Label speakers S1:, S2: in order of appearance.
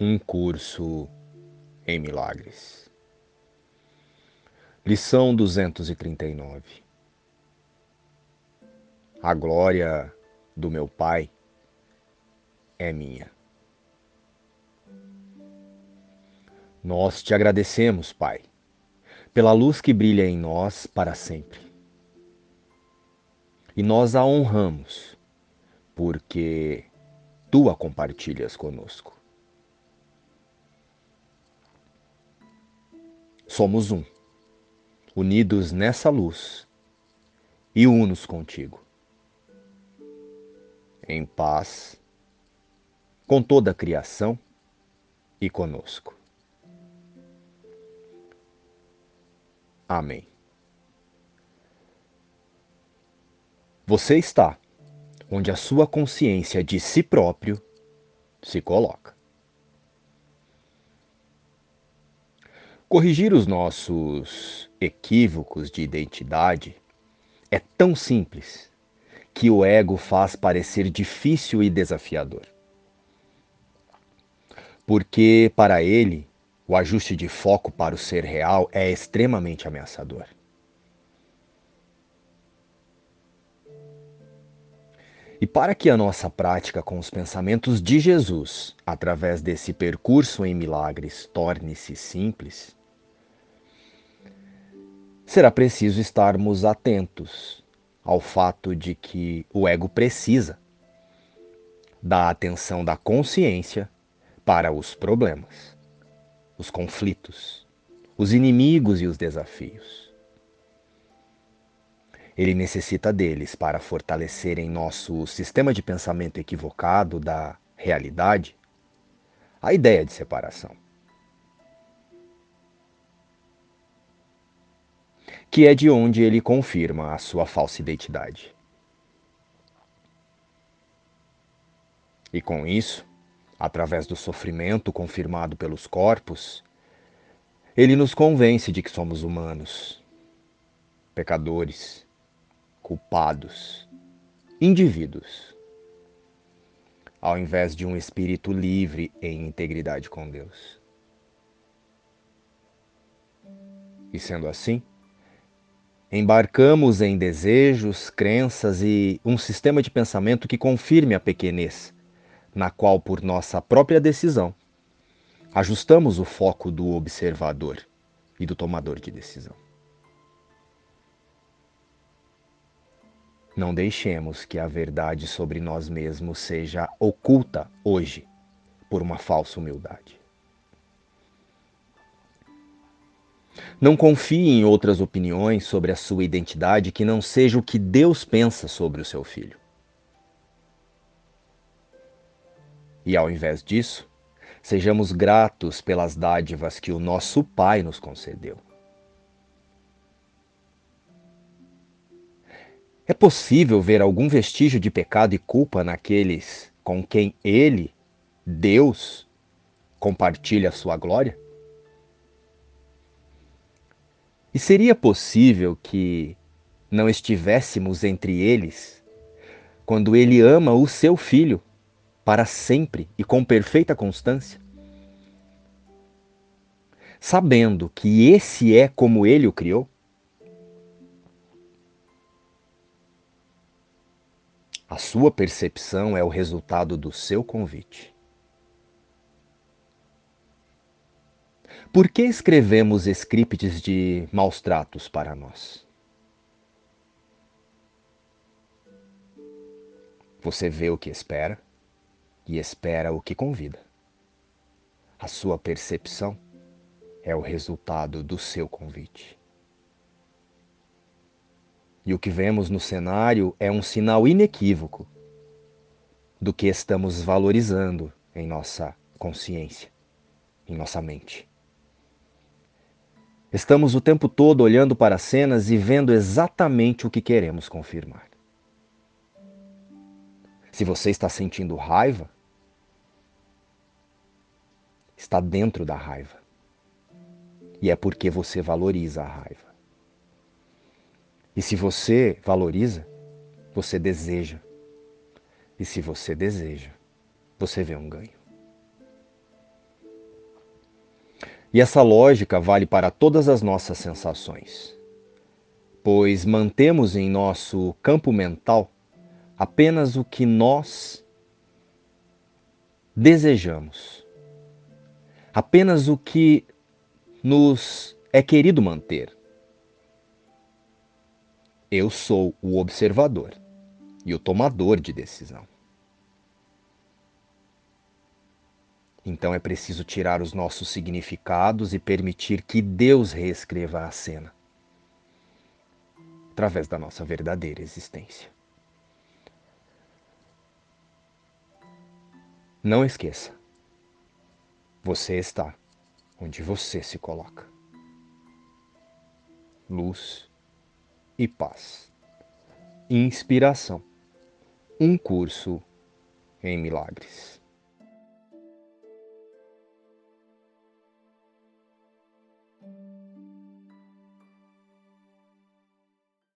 S1: Um curso em milagres. Lição 239. A glória do meu Pai é minha. Nós te agradecemos, Pai, pela luz que brilha em nós para sempre. E nós a honramos, porque tu a compartilhas conosco. Somos um, unidos nessa luz e unos contigo. Em paz, com toda a criação e conosco. Amém. Você está onde a sua consciência de si próprio se coloca. Corrigir os nossos equívocos de identidade é tão simples que o ego faz parecer difícil e desafiador. Porque, para ele, o ajuste de foco para o ser real é extremamente ameaçador. E para que a nossa prática com os pensamentos de Jesus, através desse percurso em milagres, torne-se simples, será preciso estarmos atentos ao fato de que o ego precisa da atenção da consciência para os problemas, os conflitos, os inimigos e os desafios. Ele necessita deles para fortalecer em nosso sistema de pensamento equivocado da realidade a ideia de separação. Que é de onde ele confirma a sua falsa identidade. E com isso, através do sofrimento confirmado pelos corpos, ele nos convence de que somos humanos, pecadores, culpados, indivíduos, ao invés de um espírito livre em integridade com Deus. E sendo assim, embarcamos em desejos, crenças e um sistema de pensamento que confirme a pequenez, na qual, por nossa própria decisão, ajustamos o foco do observador e do tomador de decisão. Não deixemos que a verdade sobre nós mesmos seja oculta hoje por uma falsa humildade. Não confie em outras opiniões sobre a sua identidade que não seja o que Deus pensa sobre o seu filho. E ao invés disso, sejamos gratos pelas dádivas que o nosso Pai nos concedeu. É possível ver algum vestígio de pecado e culpa naqueles com quem ele, Deus, compartilha a sua glória? E seria possível que não estivéssemos entre eles quando ele ama o seu filho para sempre e com perfeita constância? Sabendo que esse é como ele o criou? A sua percepção é o resultado do seu convite. Por que escrevemos scripts de maus tratos para nós? Você vê o que espera e espera o que convida. A sua percepção é o resultado do seu convite. E o que vemos no cenário é um sinal inequívoco do que estamos valorizando em nossa consciência, em nossa mente. Estamos o tempo todo olhando para as cenas e vendo exatamente o que queremos confirmar. Se você está sentindo raiva, está dentro da raiva. E é porque você valoriza a raiva. E se você valoriza, você deseja. E se você deseja, você vê um ganho. E essa lógica vale para todas as nossas sensações, pois mantemos em nosso campo mental apenas o que nós desejamos, apenas o que nos é querido manter. Eu sou o observador e o tomador de decisão. Então é preciso tirar os nossos significados e permitir que Deus reescreva a cena através da nossa verdadeira existência. Não esqueça, você está onde você se coloca. Luz e paz. Inspiração. Um curso em milagres.